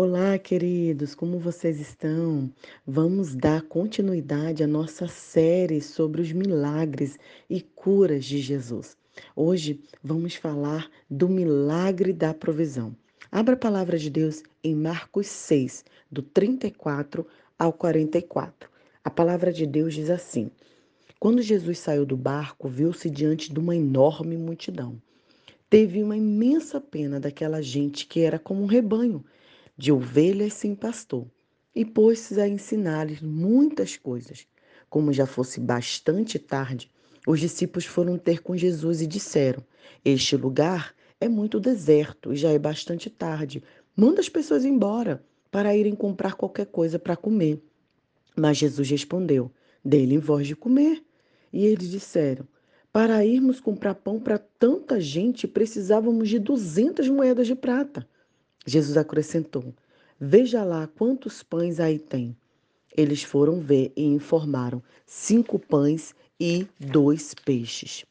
Olá, queridos, como vocês estão? Vamos dar continuidade à nossa série sobre os milagres e curas de Jesus. Hoje vamos falar do milagre da provisão. Abra a palavra de Deus em Marcos 6, do 34 ao 44. A palavra de Deus diz assim: Quando Jesus saiu do barco, viu-se diante de uma enorme multidão. Teve uma imensa pena daquela gente que era como um rebanho de ovelhas sem pastor, e pôs-se a ensinar-lhes muitas coisas. Como já fosse bastante tarde, os discípulos foram ter com Jesus e disseram: Este lugar é muito deserto e já é bastante tarde. Manda as pessoas embora para irem comprar qualquer coisa para comer. Mas Jesus respondeu: Dê-lhe voz de comer. E eles disseram: Para irmos comprar pão para tanta gente, precisávamos de duzentas moedas de prata. Jesus acrescentou: Veja lá quantos pães aí tem. Eles foram ver e informaram: cinco pães e dois peixes.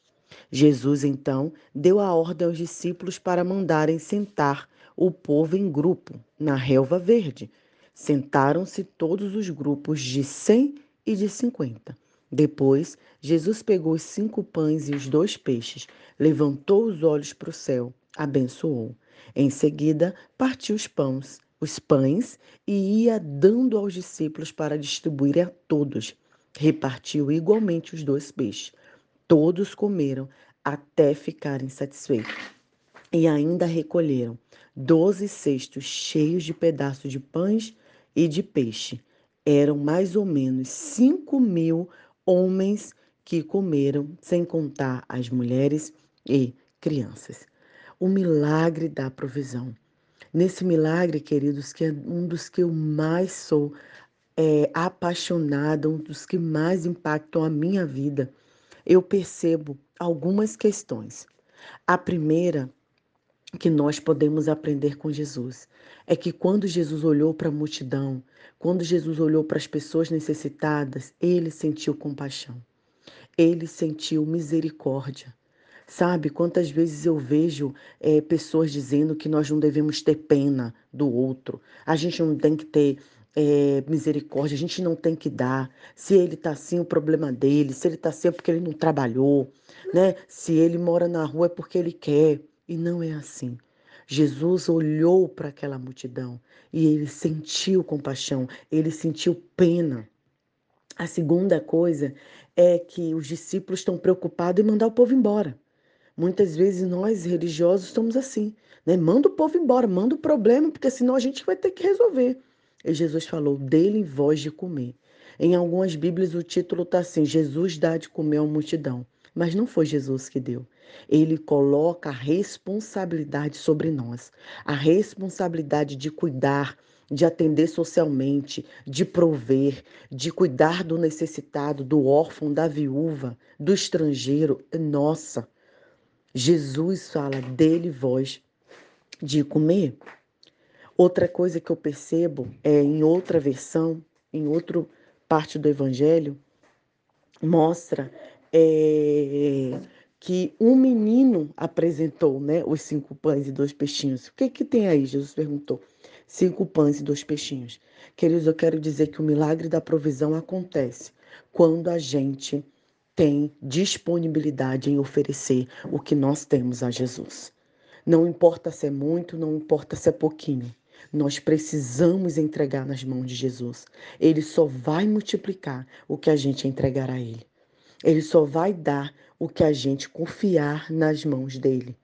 Jesus então deu a ordem aos discípulos para mandarem sentar o povo em grupo na relva verde. Sentaram-se todos os grupos de cem e de cinquenta. Depois, Jesus pegou os cinco pães e os dois peixes, levantou os olhos para o céu, abençoou. Em seguida, partiu os pães, os pães e ia dando aos discípulos para distribuir a todos. Repartiu igualmente os dois peixes. Todos comeram até ficarem satisfeitos. E ainda recolheram doze cestos cheios de pedaços de pães e de peixe. Eram mais ou menos cinco mil homens que comeram, sem contar as mulheres e crianças o milagre da provisão. Nesse milagre, queridos, que é um dos que eu mais sou é, apaixonada, um dos que mais impactam a minha vida, eu percebo algumas questões. A primeira que nós podemos aprender com Jesus é que quando Jesus olhou para a multidão, quando Jesus olhou para as pessoas necessitadas, ele sentiu compaixão, ele sentiu misericórdia. Sabe, quantas vezes eu vejo é, pessoas dizendo que nós não devemos ter pena do outro, a gente não tem que ter é, misericórdia, a gente não tem que dar. Se ele está assim, o problema dele. Se ele está assim, é porque ele não trabalhou. Né? Se ele mora na rua, é porque ele quer. E não é assim. Jesus olhou para aquela multidão e ele sentiu compaixão, ele sentiu pena. A segunda coisa é que os discípulos estão preocupados em mandar o povo embora. Muitas vezes nós religiosos estamos assim, né? Manda o povo embora, manda o problema, porque senão a gente vai ter que resolver. E Jesus falou: dele voz de comer. Em algumas Bíblias o título está assim: Jesus dá de comer à multidão. Mas não foi Jesus que deu. Ele coloca a responsabilidade sobre nós, a responsabilidade de cuidar, de atender socialmente, de prover, de cuidar do necessitado, do órfão, da viúva, do estrangeiro. Nossa, Jesus fala dele voz de comer. Outra coisa que eu percebo é em outra versão, em outra parte do Evangelho, mostra é, que um menino apresentou né, os cinco pães e dois peixinhos. O que, que tem aí? Jesus perguntou. Cinco pães e dois peixinhos. Queridos, eu quero dizer que o milagre da provisão acontece quando a gente tem disponibilidade em oferecer o que nós temos a Jesus. Não importa se é muito, não importa se é pouquinho. Nós precisamos entregar nas mãos de Jesus. Ele só vai multiplicar o que a gente entregar a Ele. Ele só vai dar o que a gente confiar nas mãos dele.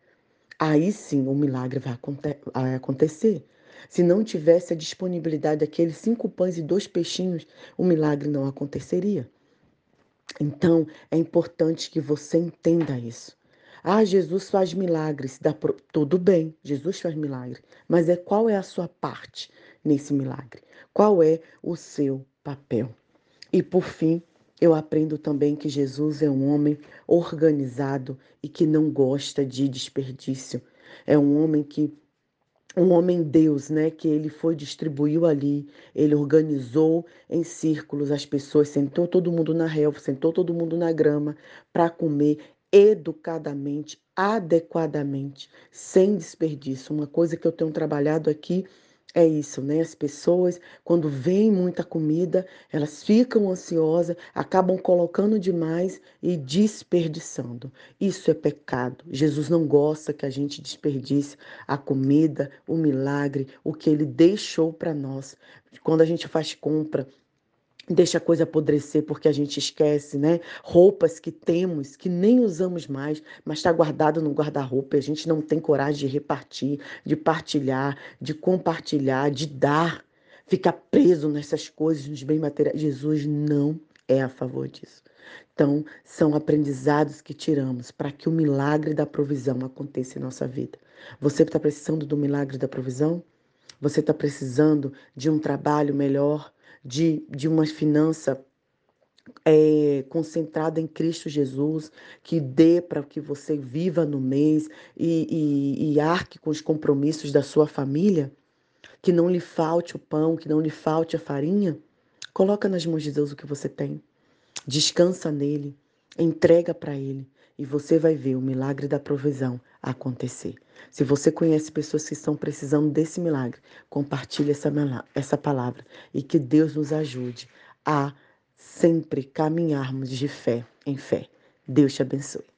Aí sim o milagre vai acontecer. Se não tivesse a disponibilidade daqueles cinco pães e dois peixinhos, o milagre não aconteceria. Então, é importante que você entenda isso. Ah, Jesus faz milagres. Dá pro... Tudo bem, Jesus faz milagre. Mas é qual é a sua parte nesse milagre? Qual é o seu papel? E por fim, eu aprendo também que Jesus é um homem organizado e que não gosta de desperdício. É um homem que um homem Deus, né, que ele foi distribuiu ali, ele organizou em círculos as pessoas, sentou todo mundo na relva, sentou todo mundo na grama para comer educadamente, adequadamente, sem desperdício. Uma coisa que eu tenho trabalhado aqui é isso, né? As pessoas, quando vem muita comida, elas ficam ansiosas, acabam colocando demais e desperdiçando. Isso é pecado. Jesus não gosta que a gente desperdice a comida, o milagre, o que ele deixou para nós. Quando a gente faz compra, deixa a coisa apodrecer porque a gente esquece, né? Roupas que temos, que nem usamos mais, mas está guardado no guarda-roupa. A gente não tem coragem de repartir, de partilhar, de compartilhar, de dar, ficar preso nessas coisas, nos bens materiais. Jesus não é a favor disso. Então, são aprendizados que tiramos para que o milagre da provisão aconteça em nossa vida. Você está precisando do milagre da provisão? Você está precisando de um trabalho melhor? De, de uma finança é, concentrada em Cristo Jesus, que dê para que você viva no mês e, e, e arque com os compromissos da sua família, que não lhe falte o pão, que não lhe falte a farinha, coloca nas mãos de Deus o que você tem. Descansa nele, entrega para ele e você vai ver o milagre da provisão acontecer. Se você conhece pessoas que estão precisando desse milagre, compartilhe essa, essa palavra e que Deus nos ajude a sempre caminharmos de fé em fé. Deus te abençoe.